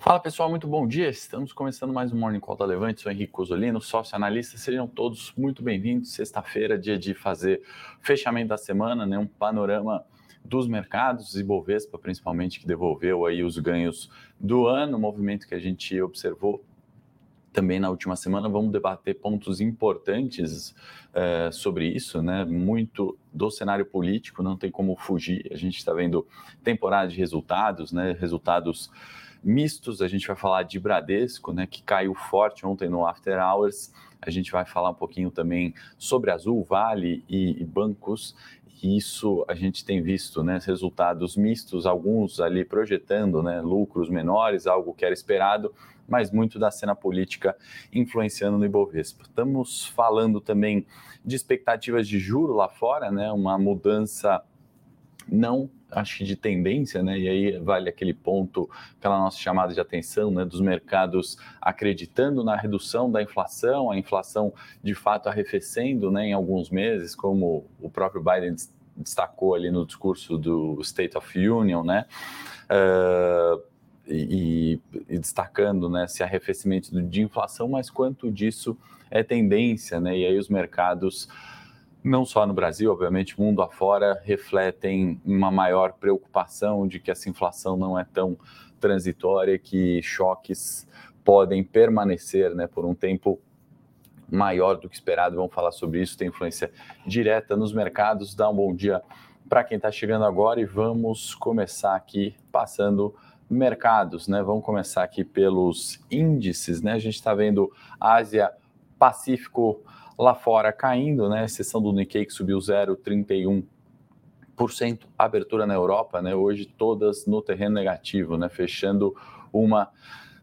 Fala pessoal, muito bom dia. Estamos começando mais um Morning Call da Levante. Sou Henrique Cosolino, sócio analista. Sejam todos muito bem-vindos. Sexta-feira, dia de fazer fechamento da semana, né? Um panorama dos mercados e Bovespa, principalmente, que devolveu aí os ganhos do ano, movimento que a gente observou também na última semana. Vamos debater pontos importantes uh, sobre isso, né? Muito do cenário político, não tem como fugir. A gente está vendo temporada de resultados, né? Resultados mistos. A gente vai falar de Bradesco, né, que caiu forte ontem no After Hours. A gente vai falar um pouquinho também sobre Azul, Vale e, e bancos. E isso a gente tem visto, né, resultados mistos, alguns ali projetando, né, lucros menores, algo que era esperado, mas muito da cena política influenciando no Ibovespa. Estamos falando também de expectativas de juro lá fora, né, uma mudança não acho que de tendência, né? E aí vale aquele ponto, aquela nossa chamada de atenção, né? Dos mercados acreditando na redução da inflação, a inflação de fato arrefecendo, né? Em alguns meses, como o próprio Biden destacou ali no discurso do State of Union, né? Uh, e, e, destacando né, esse arrefecimento de inflação, mas quanto disso é tendência, né? E aí os mercados não só no Brasil, obviamente, mundo afora, refletem uma maior preocupação de que essa inflação não é tão transitória, que choques podem permanecer né, por um tempo maior do que esperado. Vamos falar sobre isso, tem influência direta nos mercados. Dá um bom dia para quem está chegando agora e vamos começar aqui passando mercados, né? Vamos começar aqui pelos índices, né? A gente está vendo Ásia, Pacífico, lá fora caindo, né? Exceção do Nikkei que subiu 0,31%. Abertura na Europa, né? Hoje todas no terreno negativo, né? Fechando uma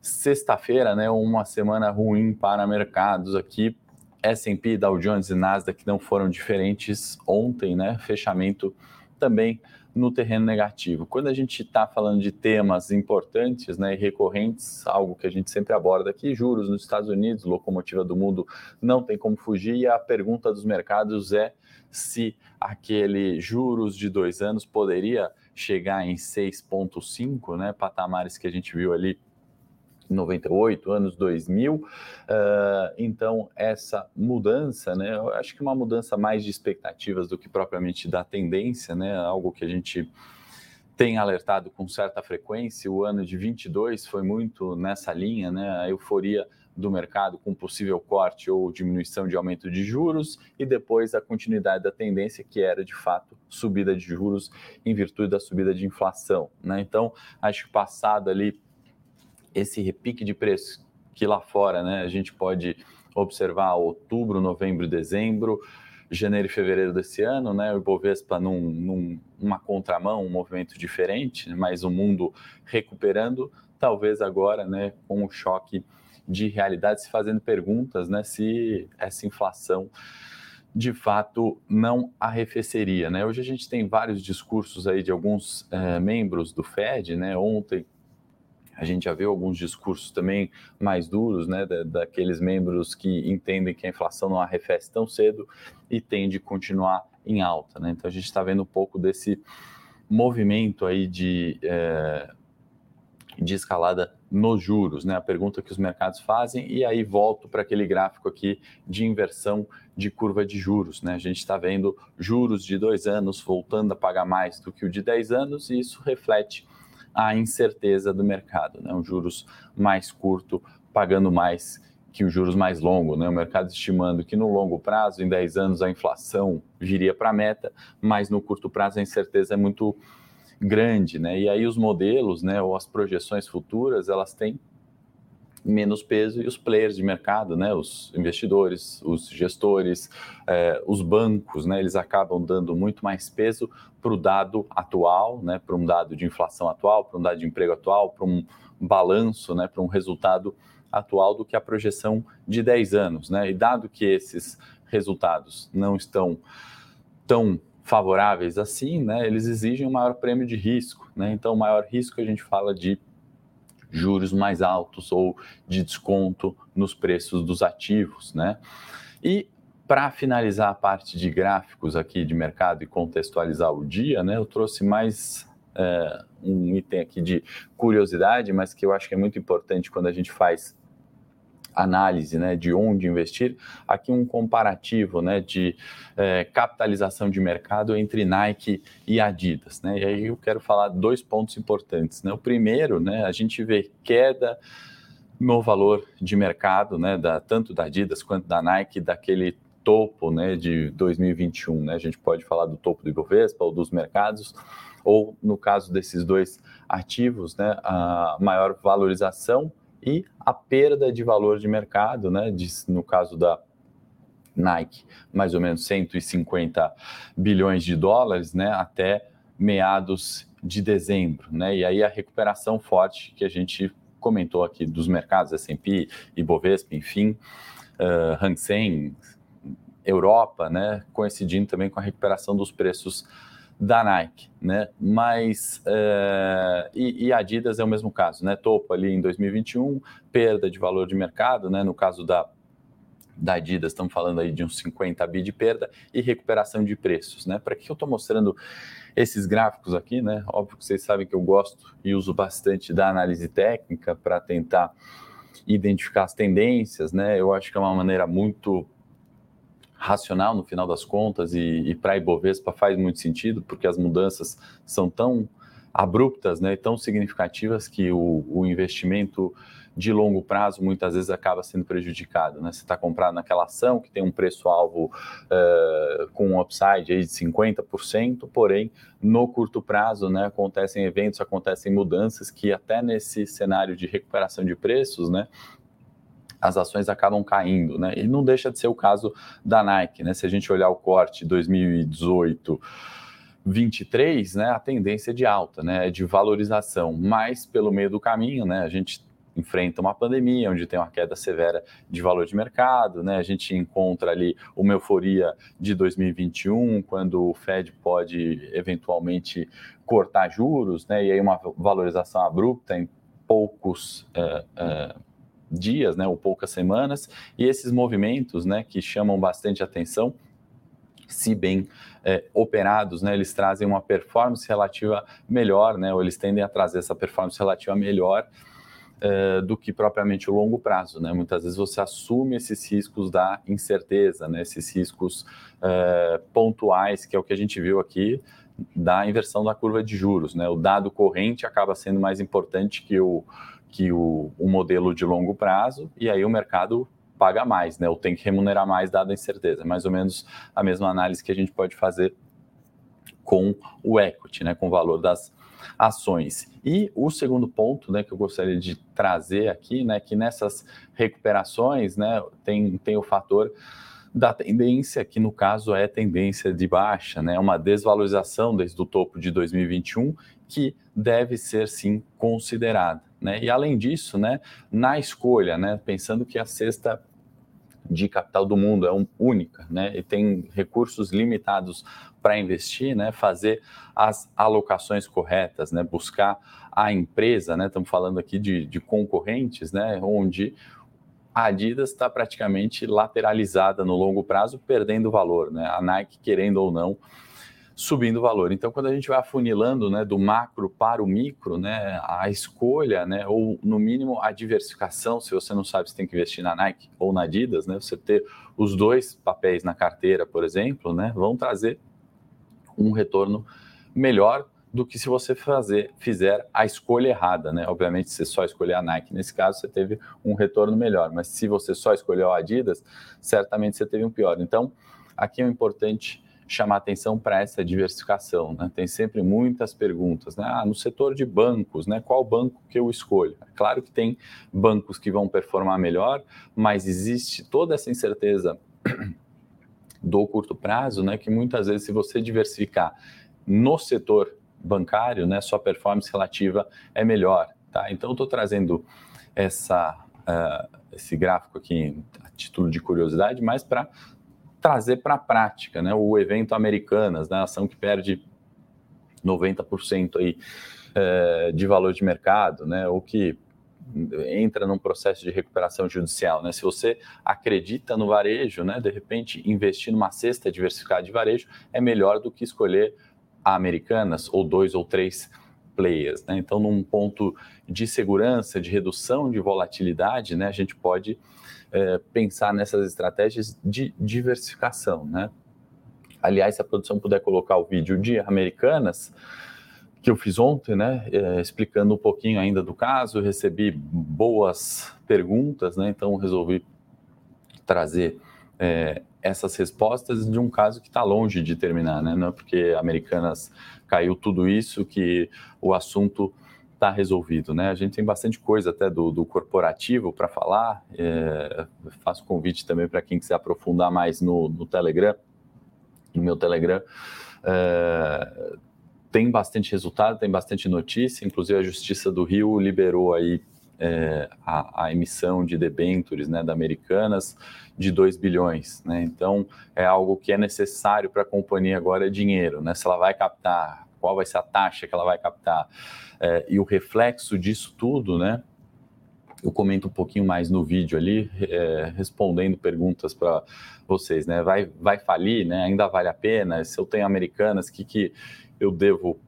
sexta-feira, né? Uma semana ruim para mercados aqui. S&P, Dow Jones e Nasdaq não foram diferentes ontem, né? Fechamento também no terreno negativo. Quando a gente está falando de temas importantes né, e recorrentes, algo que a gente sempre aborda aqui, juros nos Estados Unidos, locomotiva do mundo, não tem como fugir, e a pergunta dos mercados é se aquele juros de dois anos poderia chegar em 6,5, né, patamares que a gente viu ali 98, anos 2000. Uh, então, essa mudança, né, eu acho que uma mudança mais de expectativas do que propriamente da tendência, né, algo que a gente tem alertado com certa frequência. O ano de 22 foi muito nessa linha, né, a euforia do mercado com possível corte ou diminuição de aumento de juros e depois a continuidade da tendência que era de fato subida de juros em virtude da subida de inflação, né? Então, acho que passado ali esse repique de preço que lá fora né, a gente pode observar outubro, novembro, dezembro, janeiro e fevereiro desse ano, né, o Ibovespa num, num, numa contramão, um movimento diferente, mas o mundo recuperando, talvez agora né, com o choque de realidade, se fazendo perguntas né, se essa inflação de fato não arrefeceria. Né? Hoje a gente tem vários discursos aí de alguns é, membros do Fed, né? ontem a gente já viu alguns discursos também mais duros, né, da, daqueles membros que entendem que a inflação não arrefece tão cedo e tende a continuar em alta, né? Então a gente está vendo um pouco desse movimento aí de, é, de escalada nos juros, né? A pergunta que os mercados fazem e aí volto para aquele gráfico aqui de inversão de curva de juros, né? A gente está vendo juros de dois anos voltando a pagar mais do que o de 10 anos e isso reflete a incerteza do mercado, né? Um juros mais curto pagando mais que os juros mais longos, né? O mercado estimando que no longo prazo, em 10 anos, a inflação viria para a meta, mas no curto prazo a incerteza é muito grande, né? E aí os modelos, né, ou as projeções futuras, elas têm menos peso e os players de mercado, né, os investidores, os gestores, eh, os bancos, né, eles acabam dando muito mais peso para o dado atual, né, para um dado de inflação atual, para um dado de emprego atual, para um balanço, né, para um resultado atual do que a projeção de 10 anos. Né? E dado que esses resultados não estão tão favoráveis assim, né, eles exigem um maior prêmio de risco. Né? Então, o maior risco a gente fala de juros mais altos ou de desconto nos preços dos ativos, né? E para finalizar a parte de gráficos aqui de mercado e contextualizar o dia, né, eu trouxe mais é, um item aqui de curiosidade, mas que eu acho que é muito importante quando a gente faz análise né, de onde investir, aqui um comparativo né, de é, capitalização de mercado entre Nike e Adidas. Né? E aí eu quero falar dois pontos importantes. Né? O primeiro, né, a gente vê queda no valor de mercado, né, da, tanto da Adidas quanto da Nike, daquele topo né, de 2021. Né? A gente pode falar do topo do Ibovespa ou dos mercados, ou no caso desses dois ativos, né, a maior valorização e a perda de valor de mercado, né, de, no caso da Nike, mais ou menos 150 bilhões de dólares, né, até meados de dezembro, né, e aí a recuperação forte que a gente comentou aqui dos mercados S&P, Ibovespa, enfim, uh, Hang Seng, Europa, né, coincidindo também com a recuperação dos preços da Nike, né? Mas é, e, e Adidas é o mesmo caso, né? Topo ali em 2021, perda de valor de mercado, né? No caso da da Adidas, estamos falando aí de uns 50 bi de perda e recuperação de preços, né? Para que eu estou mostrando esses gráficos aqui, né? Óbvio que vocês sabem que eu gosto e uso bastante da análise técnica para tentar identificar as tendências, né? Eu acho que é uma maneira muito racional no final das contas e, e para a Ibovespa faz muito sentido, porque as mudanças são tão abruptas, né, tão significativas que o, o investimento de longo prazo muitas vezes acaba sendo prejudicado. Né? Você está comprado naquela ação que tem um preço-alvo uh, com um upside aí de 50%, porém, no curto prazo né, acontecem eventos, acontecem mudanças que até nesse cenário de recuperação de preços, né, as ações acabam caindo, né? E não deixa de ser o caso da Nike, né? Se a gente olhar o corte 2018 23, né, a tendência é de alta, né, é de valorização, mas pelo meio do caminho, né, a gente enfrenta uma pandemia, onde tem uma queda severa de valor de mercado, né? A gente encontra ali uma euforia de 2021, quando o Fed pode eventualmente cortar juros, né? E aí uma valorização abrupta em poucos uh, uh, dias, né, ou poucas semanas, e esses movimentos, né, que chamam bastante atenção, se bem é, operados, né, eles trazem uma performance relativa melhor, né, ou eles tendem a trazer essa performance relativa melhor é, do que propriamente o longo prazo, né? Muitas vezes você assume esses riscos da incerteza, né? Esses riscos é, pontuais, que é o que a gente viu aqui da inversão da curva de juros, né? O dado corrente acaba sendo mais importante que o que o, modelo de longo prazo, e aí o mercado paga mais, né? Ou tem que remunerar mais, dada a incerteza. Mais ou menos a mesma análise que a gente pode fazer com o equity, né? Com o valor das ações. E o segundo ponto, né, que eu gostaria de trazer aqui, né, que nessas recuperações, né, tem, tem o fator da tendência, que no caso é tendência de baixa, né, uma desvalorização desde o topo de 2021, que deve ser sim considerada. Né? E além disso, né, na escolha, né, pensando que a cesta de capital do mundo é um, única, né, e tem recursos limitados para investir, né, fazer as alocações corretas, né, buscar a empresa, né, estamos falando aqui de, de concorrentes, né, onde a Adidas está praticamente lateralizada no longo prazo, perdendo valor, né, a Nike querendo ou não subindo o valor. Então, quando a gente vai afunilando né, do macro para o micro, né, a escolha, né, ou no mínimo a diversificação, se você não sabe se tem que investir na Nike ou na Adidas, né, você ter os dois papéis na carteira, por exemplo, né, vão trazer um retorno melhor do que se você fazer, fizer a escolha errada, né? Obviamente, se você só escolher a Nike, nesse caso, você teve um retorno melhor, mas se você só escolheu a Adidas, certamente você teve um pior. Então, aqui é importante chamar atenção para essa diversificação. Né? Tem sempre muitas perguntas. Né? Ah, no setor de bancos, né? qual banco que eu escolho? É claro que tem bancos que vão performar melhor, mas existe toda essa incerteza do curto prazo, né? que muitas vezes, se você diversificar no setor bancário, né, sua performance relativa é melhor. Tá? Então, estou trazendo essa, uh, esse gráfico aqui a título de curiosidade, mas para trazer para a prática, né? O evento Americanas, né? Ação que perde 90% aí, é, de valor de mercado, né? Ou que entra num processo de recuperação judicial, né? Se você acredita no varejo, né? De repente, investir numa cesta diversificada de varejo é melhor do que escolher a Americanas ou dois ou três players. Né? Então, num ponto de segurança, de redução de volatilidade, né, a gente pode é, pensar nessas estratégias de diversificação. Né? Aliás, se a produção puder colocar o vídeo de Americanas, que eu fiz ontem, né, é, explicando um pouquinho ainda do caso, recebi boas perguntas, né, então resolvi trazer é, essas respostas de um caso que está longe de terminar, né, não é porque Americanas caiu tudo isso que o assunto está resolvido, né? A gente tem bastante coisa até do, do corporativo para falar. É, faço convite também para quem quiser aprofundar mais no, no Telegram, no meu Telegram. É, tem bastante resultado, tem bastante notícia, inclusive a Justiça do Rio liberou aí é, a, a, emissão de debêntures né, da Americanas de 2 bilhões. Né? Então, é algo que é necessário para a companhia agora é dinheiro. Né? Se ela vai captar, qual vai ser a taxa que ela vai captar. É, e o reflexo disso tudo, né? eu comento um pouquinho mais no vídeo ali, é, respondendo perguntas para vocês, né? Vai, vai falir, né? Ainda vale a pena? Se eu tenho americanas, o que, que eu devo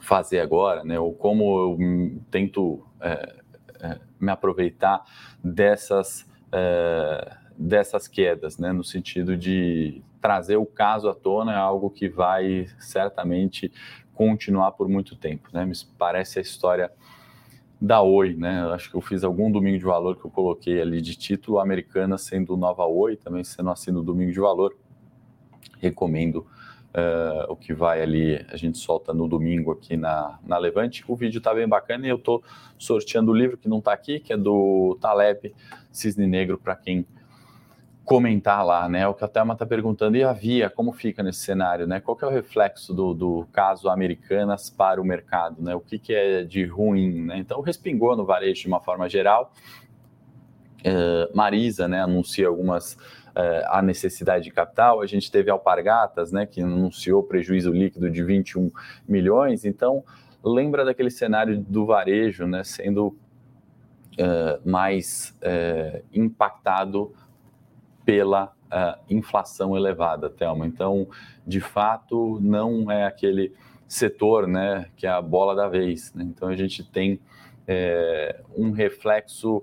fazer agora, né? Ou como eu tento é, é, me aproveitar dessas é, dessas quedas, né? No sentido de trazer o caso à tona é algo que vai certamente continuar por muito tempo, né? Me parece a história da Oi, né? Acho que eu fiz algum domingo de valor que eu coloquei ali de título americana sendo nova Oi, também sendo assim no domingo de valor. Recomendo Uh, o que vai ali, a gente solta no domingo aqui na, na Levante. O vídeo está bem bacana e eu estou sorteando o livro que não está aqui, que é do Taleb Cisne Negro, para quem comentar lá, né? O que a Thelma está perguntando, e a Via, como fica nesse cenário, né? Qual é o reflexo do, do caso Americanas para o mercado, né? O que, que é de ruim, né? Então, respingou no varejo de uma forma geral. Uh, Marisa, né, anuncia algumas uh, a necessidade de capital. A gente teve Alpargatas, né, que anunciou prejuízo líquido de 21 milhões. Então, lembra daquele cenário do varejo, né, sendo uh, mais impactado pela inflação elevada, Thelma. Então, de fato, não é aquele setor, né, que é a bola da vez. Né? Então, a gente tem é, um reflexo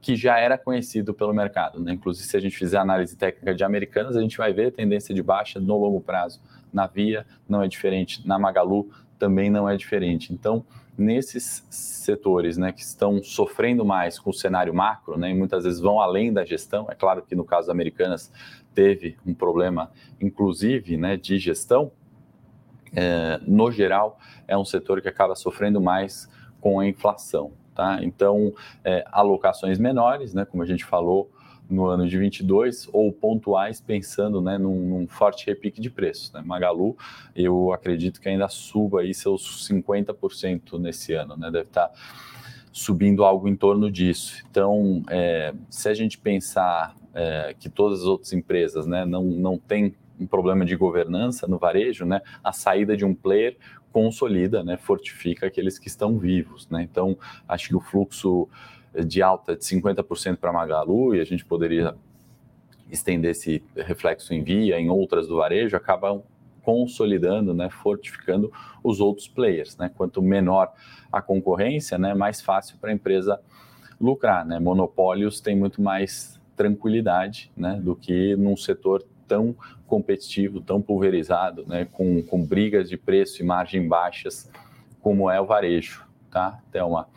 que já era conhecido pelo mercado. Né? Inclusive, se a gente fizer análise técnica de americanas, a gente vai ver tendência de baixa no longo prazo. Na Via não é diferente, na Magalu também não é diferente. Então, nesses setores né, que estão sofrendo mais com o cenário macro, né, e muitas vezes vão além da gestão, é claro que no caso americanas teve um problema, inclusive, né, de gestão, é, no geral, é um setor que acaba sofrendo mais com a inflação. Tá? Então, é, alocações menores, né, como a gente falou no ano de 22, ou pontuais pensando né, num, num forte repique de preços. Né? Magalu, eu acredito que ainda suba aí seus 50% nesse ano, né? deve estar tá subindo algo em torno disso. Então, é, se a gente pensar é, que todas as outras empresas né, não, não têm um problema de governança no varejo, né, a saída de um player consolida, né, fortifica aqueles que estão vivos. Né? Então, acho que o fluxo de alta de 50% para Magalu, e a gente poderia estender esse reflexo em via, em outras do varejo, acabam consolidando, né, fortificando os outros players. Né? Quanto menor a concorrência, né, mais fácil para a empresa lucrar. Né? Monopólios têm muito mais tranquilidade né, do que num setor tão competitivo, tão pulverizado, né, com, com brigas de preço e margem baixas, como é o varejo, tá, Thelma?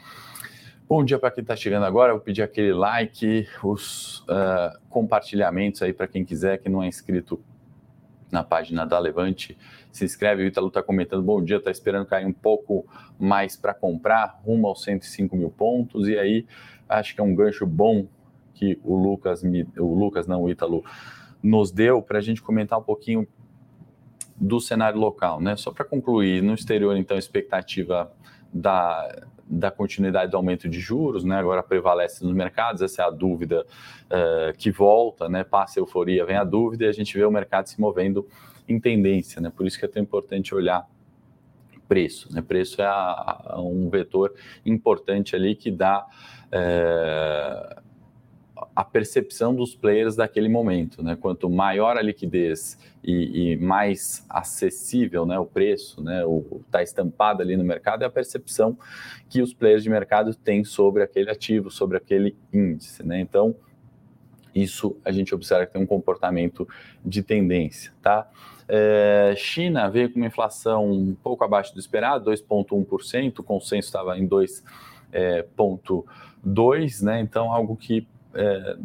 Bom dia para quem está chegando agora. Eu vou pedir aquele like, os uh, compartilhamentos aí para quem quiser, que não é inscrito na página da Levante. Se inscreve, o Ítalo está comentando. Bom dia, está esperando cair um pouco mais para comprar, rumo aos 105 mil pontos. E aí, acho que é um gancho bom que o Lucas, o Lucas não, o Ítalo, nos deu para a gente comentar um pouquinho do cenário local, né? Só para concluir, no exterior, então, expectativa da, da continuidade do aumento de juros, né? Agora prevalece nos mercados, essa é a dúvida uh, que volta, né? Passa a euforia, vem a dúvida e a gente vê o mercado se movendo em tendência, né? Por isso que é tão importante olhar preço, né? Preço é a, a um vetor importante ali que dá uh, a percepção dos players daquele momento. Né? Quanto maior a liquidez e, e mais acessível né, o preço, né, está estampado ali no mercado, é a percepção que os players de mercado têm sobre aquele ativo, sobre aquele índice. Né? Então, isso a gente observa que tem um comportamento de tendência. Tá? É, China veio com uma inflação um pouco abaixo do esperado, 2,1%, o consenso estava em 2,2%, é, né? então algo que é,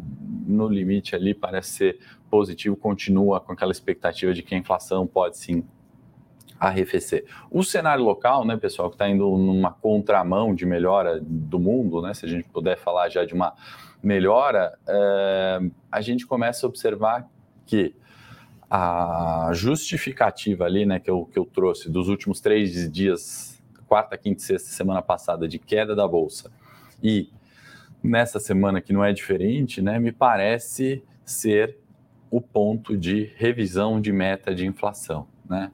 no limite ali parece ser positivo, continua com aquela expectativa de que a inflação pode sim arrefecer. O cenário local, né, pessoal, que está indo numa contramão de melhora do mundo, né, se a gente puder falar já de uma melhora, é, a gente começa a observar que a justificativa ali, né, que eu, que eu trouxe dos últimos três dias, quarta, quinta e sexta semana passada, de queda da bolsa e nessa semana que não é diferente, né, me parece ser o ponto de revisão de meta de inflação, né?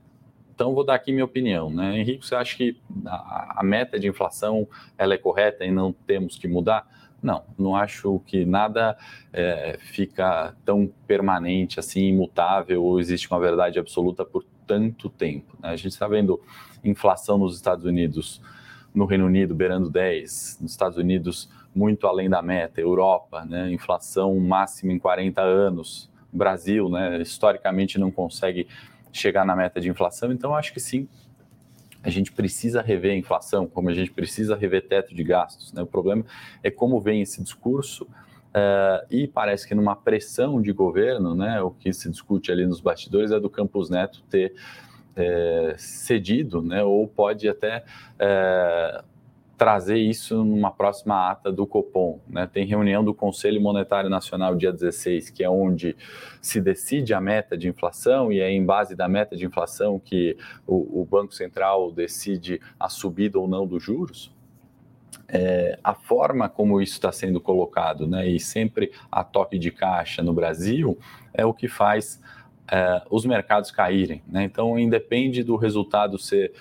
Então vou dar aqui minha opinião, né? Henrique, você acha que a, a meta de inflação ela é correta e não temos que mudar? Não, não acho que nada é, fica tão permanente assim, imutável, ou existe uma verdade absoluta por tanto tempo. Né? A gente está vendo inflação nos Estados Unidos, no Reino Unido beirando 10, nos Estados Unidos muito além da meta, Europa, né, inflação máxima em 40 anos, Brasil, né, historicamente não consegue chegar na meta de inflação, então acho que sim, a gente precisa rever a inflação, como a gente precisa rever teto de gastos. Né? O problema é como vem esse discurso uh, e parece que numa pressão de governo, né, o que se discute ali nos bastidores é do Campos Neto ter é, cedido, né, ou pode até é, trazer isso numa próxima ata do Copom. Né? Tem reunião do Conselho Monetário Nacional dia 16, que é onde se decide a meta de inflação, e é em base da meta de inflação que o, o Banco Central decide a subida ou não dos juros. É, a forma como isso está sendo colocado, né, e sempre a toque de caixa no Brasil, é o que faz é, os mercados caírem. Né? Então, independe do resultado ser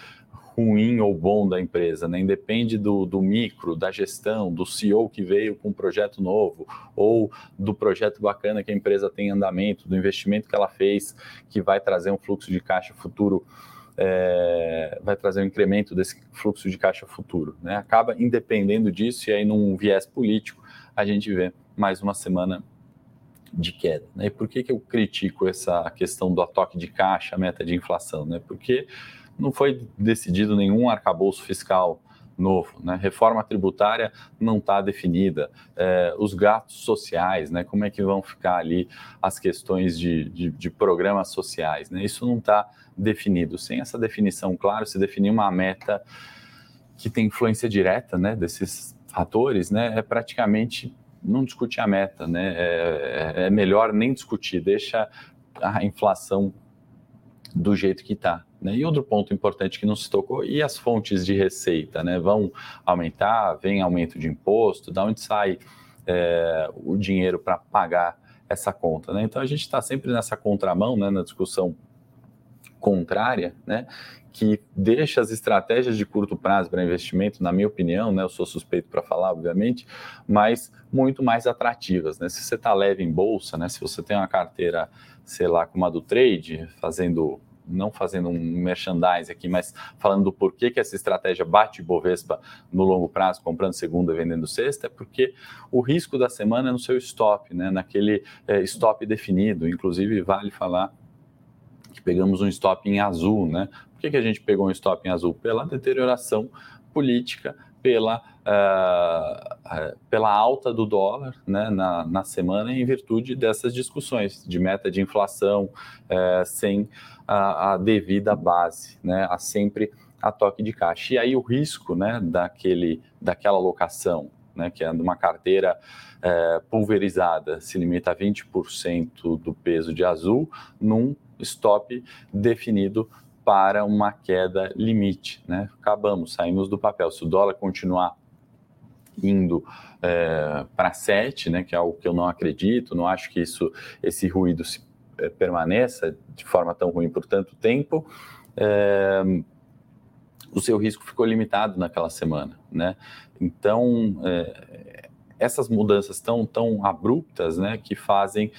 ruim ou bom da empresa, né? Independe do, do micro, da gestão, do CEO que veio com um projeto novo, ou do projeto bacana que a empresa tem em andamento, do investimento que ela fez, que vai trazer um fluxo de caixa futuro, é, vai trazer um incremento desse fluxo de caixa futuro. Né? Acaba independendo disso, e aí num viés político, a gente vê mais uma semana de queda. Né? E por que, que eu critico essa questão do atoque de caixa, meta de inflação? Né? Porque não foi decidido nenhum arcabouço fiscal novo, né? Reforma tributária não está definida, é, os gastos sociais, né? Como é que vão ficar ali as questões de, de, de programas sociais, né? Isso não está definido. Sem essa definição, claro, se definir uma meta que tem influência direta, né? Desses fatores, né? É praticamente não discutir a meta, né? É, é, é melhor nem discutir, deixa a inflação do jeito que está. Né? E outro ponto importante que não se tocou, e as fontes de receita, né? Vão aumentar, vem aumento de imposto, da onde sai é, o dinheiro para pagar essa conta, né? Então a gente está sempre nessa contramão, né? Na discussão contrária, né? Que deixa as estratégias de curto prazo para investimento, na minha opinião, né? Eu sou suspeito para falar, obviamente, mas muito mais atrativas, né? Se você está leve em bolsa, né? Se você tem uma carteira, sei lá, como a do trade, fazendo não fazendo um merchandise aqui, mas falando do porquê que essa estratégia bate Bovespa no longo prazo, comprando segunda e vendendo sexta, é porque o risco da semana é no seu stop, né? naquele é, stop definido. Inclusive, vale falar que pegamos um stop em azul. Né? Por que, que a gente pegou um stop em azul? Pela deterioração política pela, uh, uh, pela alta do dólar né, na, na semana em virtude dessas discussões de meta de inflação uh, sem a, a, devida base, né, a sempre a toque de caixa. E aí o risco né, daquele, daquela alocação, né, que é de uma carteira eh, pulverizada, se limita a 20% do peso de azul, num stop definido para uma queda limite. Né? Acabamos, saímos do papel. Se o dólar continuar indo é, para 7, né, que é algo que eu não acredito, não acho que isso, esse ruído se, é, permaneça de forma tão ruim por tanto tempo, é, o seu risco ficou limitado naquela semana. Né? Então, é, essas mudanças tão, tão abruptas né, que fazem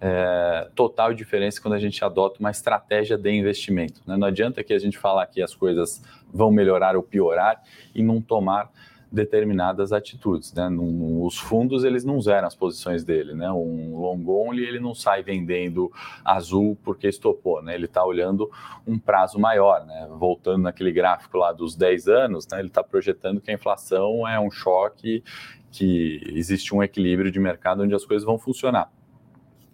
é, total diferença quando a gente adota uma estratégia de investimento. Né? Não adianta que a gente falar que as coisas vão melhorar ou piorar e não tomar determinadas atitudes, né? Num, os fundos eles não zeram as posições dele, né? Um long only ele não sai vendendo azul porque estopou, né? Ele está olhando um prazo maior, né? Voltando naquele gráfico lá dos 10 anos, né? Ele está projetando que a inflação é um choque, que existe um equilíbrio de mercado onde as coisas vão funcionar.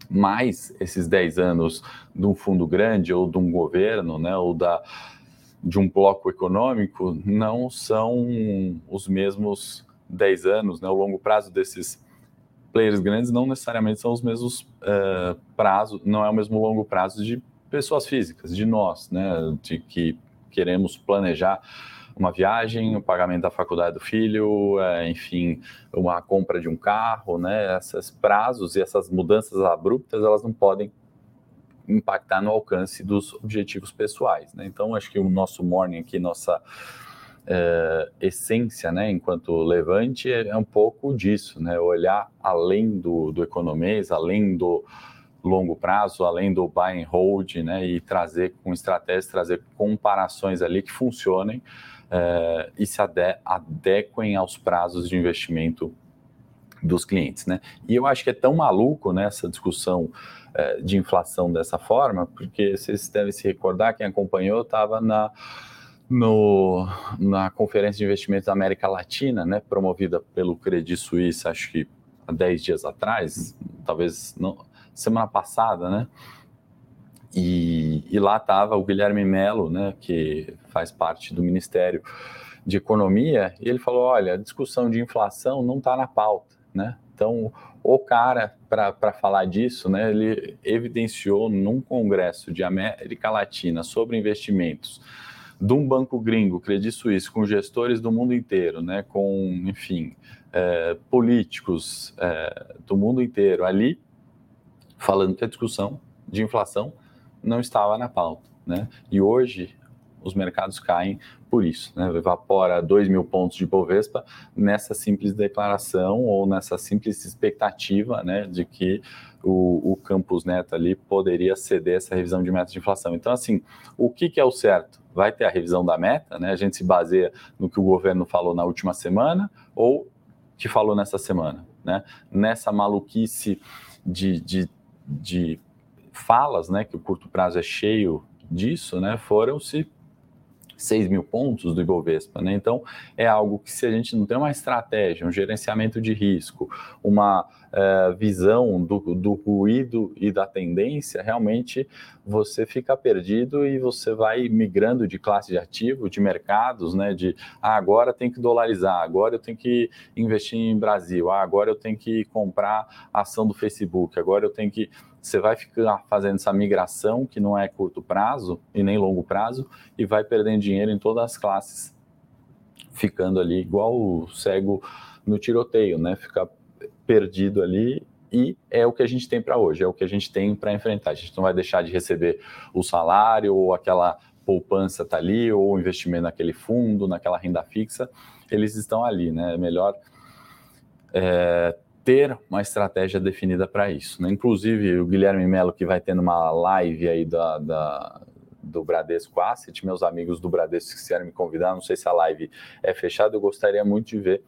Mas esses 10 anos de um fundo grande ou de um governo, né? Ou da de um bloco econômico não são os mesmos 10 anos, né? O longo prazo desses players grandes não necessariamente são os mesmos uh, prazos, não é o mesmo longo prazo de pessoas físicas, de nós, né? De que queremos planejar uma viagem, o pagamento da faculdade do filho, é, enfim, uma compra de um carro, né? Esses prazos e essas mudanças abruptas, elas não podem impactar no alcance dos objetivos pessoais. Né? Então, acho que o nosso morning aqui, nossa é, essência, né, enquanto levante, é, é, um pouco disso, né? olhar além do, do economês, além do longo prazo, além do buy and hold, né, e trazer com estratégias, trazer comparações ali que funcionem é, e se ade adequem aos prazos de investimento dos clientes, né? E eu acho que é tão maluco nessa discussão é, de inflação dessa forma, porque vocês devem se recordar, quem acompanhou estava na, no, na Conferência de Investimentos da América Latina, né, promovida pelo Credit Suisse, acho que há 10 dias atrás, talvez semana passada, né? E, e lá estava o Guilherme Melo, né, que faz parte do Ministério de Economia, e ele falou: olha, a discussão de inflação não está na pauta, né? Então, o cara, para falar disso, né, ele evidenciou num congresso de América Latina sobre investimentos de um banco gringo, Credit Suisse, com gestores do mundo inteiro, né, com, enfim, é, políticos é, do mundo inteiro ali, falando que a discussão de inflação não estava na pauta. Né? E hoje os mercados caem por isso, né? evapora 2 mil pontos de Bovespa nessa simples declaração ou nessa simples expectativa né, de que o, o Campus Neto ali poderia ceder essa revisão de meta de inflação. Então, assim, o que, que é o certo? Vai ter a revisão da meta, né? a gente se baseia no que o governo falou na última semana ou que falou nessa semana, né? nessa maluquice de, de, de falas, né, que o curto prazo é cheio disso, né, foram se 6 mil pontos do Ibovespa. Né? Então, é algo que, se a gente não tem uma estratégia, um gerenciamento de risco, uma uh, visão do, do ruído e da tendência, realmente você fica perdido e você vai migrando de classe de ativo, de mercados, né? De ah, agora tem que dolarizar, agora eu tenho que investir em Brasil, ah, agora eu tenho que comprar ação do Facebook, agora eu tenho que você vai ficar fazendo essa migração que não é curto prazo e nem longo prazo e vai perdendo dinheiro em todas as classes, ficando ali igual o cego no tiroteio, né? Ficar perdido ali e é o que a gente tem para hoje, é o que a gente tem para enfrentar. A gente não vai deixar de receber o salário ou aquela poupança tá ali ou o investimento naquele fundo, naquela renda fixa, eles estão ali, né? É melhor é, ter uma estratégia definida para isso. Né? Inclusive, o Guilherme Melo, que vai tendo uma live aí da, da, do Bradesco Asset, meus amigos do Bradesco quiserem me convidar, não sei se a live é fechada, eu gostaria muito de ver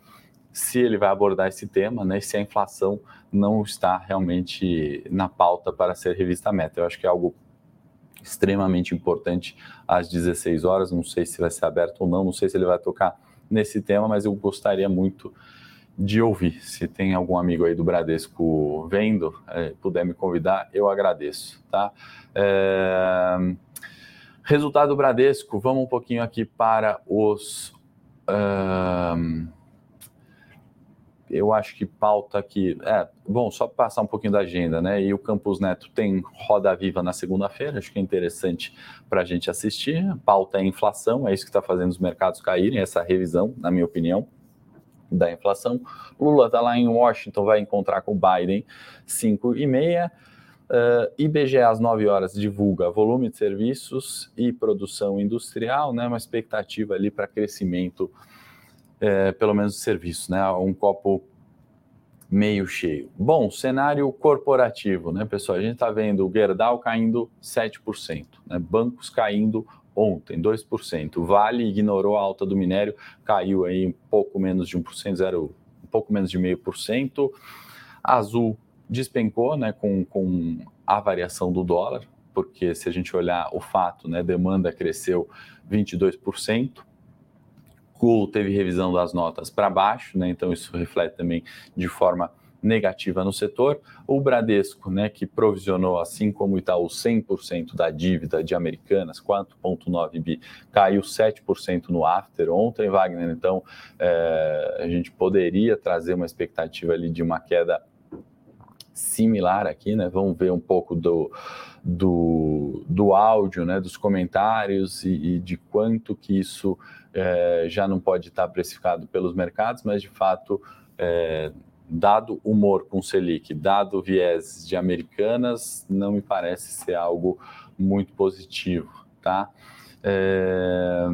se ele vai abordar esse tema, né, se a inflação não está realmente na pauta para ser revista meta. Eu acho que é algo extremamente importante às 16 horas, não sei se vai ser aberto ou não, não sei se ele vai tocar nesse tema, mas eu gostaria muito de ouvir. Se tem algum amigo aí do Bradesco vendo, é, puder me convidar, eu agradeço, tá? É... Resultado do Bradesco, vamos um pouquinho aqui para os. Uh... Eu acho que pauta aqui. É, bom, só passar um pouquinho da agenda, né? E o Campus Neto tem Roda Viva na segunda-feira, acho que é interessante para a gente assistir. Pauta é inflação, é isso que está fazendo os mercados caírem, essa revisão, na minha opinião da inflação. Lula está lá em Washington, vai encontrar com o Biden 5 e meia. Uh, IBGE às 9 horas divulga volume de serviços e produção industrial, né, uma expectativa ali para crescimento, é, pelo menos de serviços, né, um copo meio cheio. Bom, cenário corporativo, né, pessoal? A gente está vendo o Gerdau caindo 7%, né, bancos caindo ontem, 2%. Vale ignorou a alta do minério, caiu aí um pouco menos de 1%, zero, um pouco menos de 0,5%. Azul despencou né, com, com a variação do dólar, porque se a gente olhar o fato, né, demanda cresceu 22%. Cool teve revisão das notas para baixo, né, então isso reflete também de forma negativa no setor. O Bradesco, né, que provisionou, assim como o Itaú, 100% da dívida de Americanas, 4,9 bi, caiu 7% no after ontem, Wagner. Então, é, a gente poderia trazer uma expectativa ali de uma queda similar aqui, né? Vamos ver um pouco do, do, do áudio, né? Dos comentários e, e de quanto que isso é, já não pode estar precificado pelos mercados, mas de fato, é, dado humor com Selic, dado viés de americanas, não me parece ser algo muito positivo, tá? É,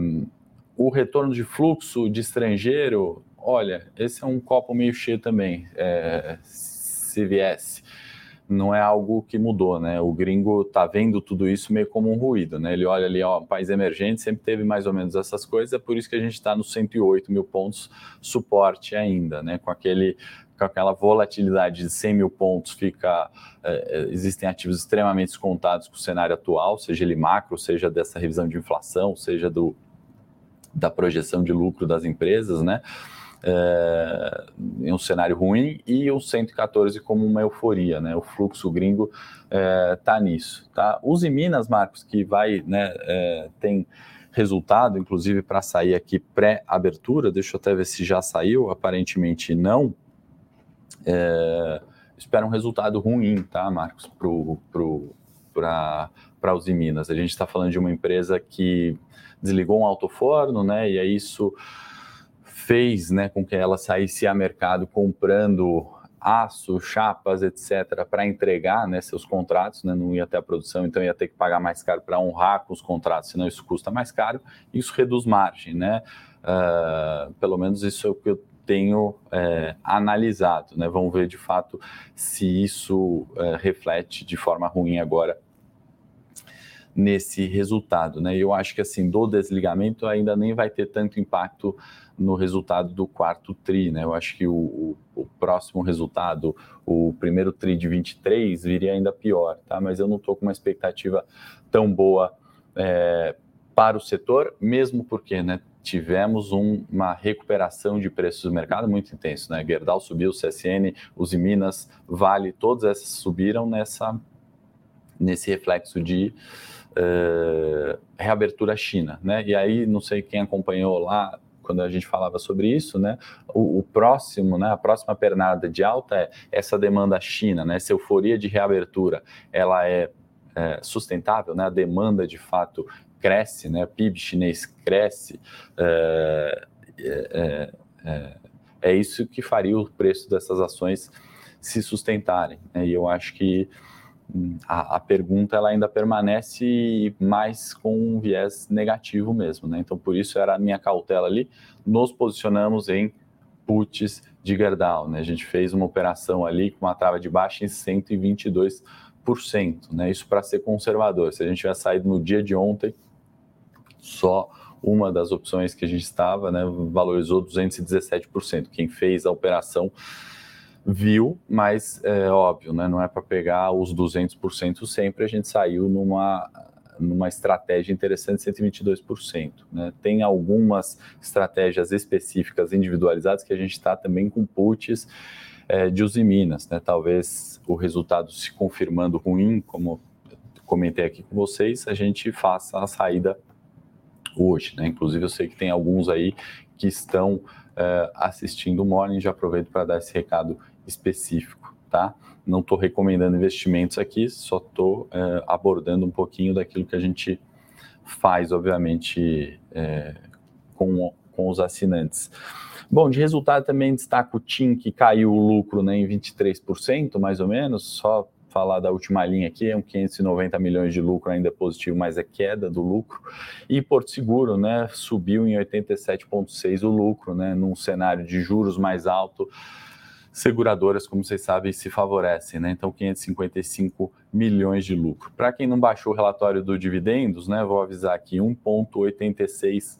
o retorno de fluxo de estrangeiro, olha, esse é um copo meio cheio também. É, se viesse. Não é algo que mudou, né? O gringo tá vendo tudo isso meio como um ruído, né? Ele olha ali, ó, país emergente sempre teve mais ou menos essas coisas, é por isso que a gente está nos 108 mil pontos suporte ainda, né? Com aquele com aquela volatilidade de 100 mil pontos, fica é, existem ativos extremamente descontados com o cenário atual, seja ele macro, seja dessa revisão de inflação, seja do, da projeção de lucro das empresas, né? é, em um cenário ruim e o 114 como uma euforia, né? O fluxo gringo é, nisso, tá? Use Minas, Marcos, que vai, né, é, tem resultado, inclusive para sair aqui pré-abertura, deixa eu até ver se já saiu, aparentemente não. É, espera um resultado ruim, tá, Marcos, para para Uzi Minas. A gente está falando de uma empresa que desligou um alto-forno, né? E é isso fez né, com que ela saísse a mercado comprando aço, chapas, etc., para entregar né, seus contratos, né, não ia ter a produção, então ia ter que pagar mais caro para honrar com os contratos, senão isso custa mais caro, isso reduz margem, né? Uh, pelo menos isso é o que eu tenho é, analisado, né? Vamos ver de fato se isso é, reflete de forma ruim agora nesse resultado, né? Eu acho que assim do desligamento ainda nem vai ter tanto impacto no resultado do quarto TRI, né? Eu acho que o, o, o, próximo resultado, o primeiro TRI de 23, viria ainda pior, tá? Mas eu não estou com uma expectativa tão boa é, para o setor, mesmo porque, né? Tivemos um, uma recuperação de preços do mercado muito intenso, né? Gerdau subiu, CSN, os Minas, Vale, todas essas subiram nessa nesse reflexo de uh, reabertura China, né? E aí, não sei quem acompanhou lá quando a gente falava sobre isso, né? O, o, próximo, né? A próxima pernada de alta é essa demanda China, né? Essa euforia de reabertura, ela é, é sustentável, né? A demanda de fato cresce, né? O PIB chinês cresce. É, é, é, é isso que faria o preço dessas ações se sustentarem. Né? E eu acho que a, a, pergunta ela ainda permanece mais com um viés negativo mesmo, né? Então, por isso era a minha cautela ali. Nos posicionamos em puts de Gerdau, né? A gente fez uma operação ali com uma trava de baixa em 122%, né? Isso para ser conservador. Se a gente tivesse saído no dia de ontem, só uma das opções que a gente estava, né, valorizou 217%. Quem fez a operação viu, mas é óbvio, né, não é para pegar os 200% sempre, a gente saiu numa, numa estratégia interessante, 122%. Né? Tem algumas estratégias específicas, individualizadas, que a gente está também com puts é, de Usiminas, né? talvez o resultado se confirmando ruim, como comentei aqui com vocês, a gente faça a saída hoje. Né? Inclusive, eu sei que tem alguns aí que estão é, assistindo o Morning, já aproveito para dar esse recado específico, tá? Não estou recomendando investimentos aqui, só estou é, abordando um pouquinho daquilo que a gente faz, obviamente, é, com, com os assinantes. Bom, de resultado também destaco o TIM, que caiu o lucro né, em 23%, mais ou menos, só falar da última linha aqui, é um 590 milhões de lucro ainda positivo, mas é queda do lucro. E Porto Seguro, né, subiu em 87,6 o lucro, né, num cenário de juros mais alto, seguradoras, como vocês sabem, se favorecem, né? Então, 555 milhões de lucro. Para quem não baixou o relatório do dividendos, né, vou avisar aqui 1,86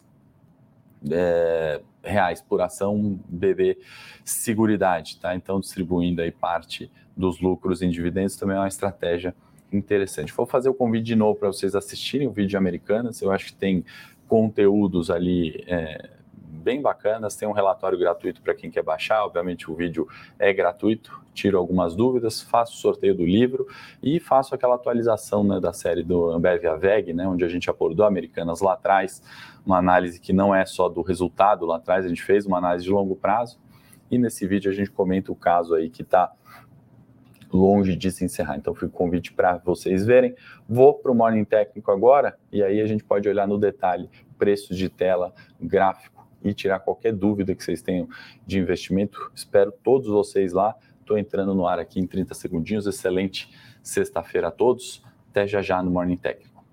é, reais por ação BB Seguridade, tá? Então, distribuindo aí parte dos lucros em dividendos também é uma estratégia interessante. Vou fazer o convite de novo para vocês assistirem o vídeo de Americanas. Eu acho que tem conteúdos ali é, bem bacanas. Tem um relatório gratuito para quem quer baixar. Obviamente, o vídeo é gratuito. Tiro algumas dúvidas, faço o sorteio do livro e faço aquela atualização né, da série do Ambev Aveg, né, onde a gente abordou Americanas lá atrás. Uma análise que não é só do resultado lá atrás, a gente fez uma análise de longo prazo. E nesse vídeo a gente comenta o caso aí que está longe de se encerrar. Então, fica o convite para vocês verem. Vou para o Morning Técnico agora e aí a gente pode olhar no detalhe preços de tela, gráfico e tirar qualquer dúvida que vocês tenham de investimento. Espero todos vocês lá. Estou entrando no ar aqui em 30 segundinhos. Excelente sexta-feira a todos. Até já já no Morning Técnico.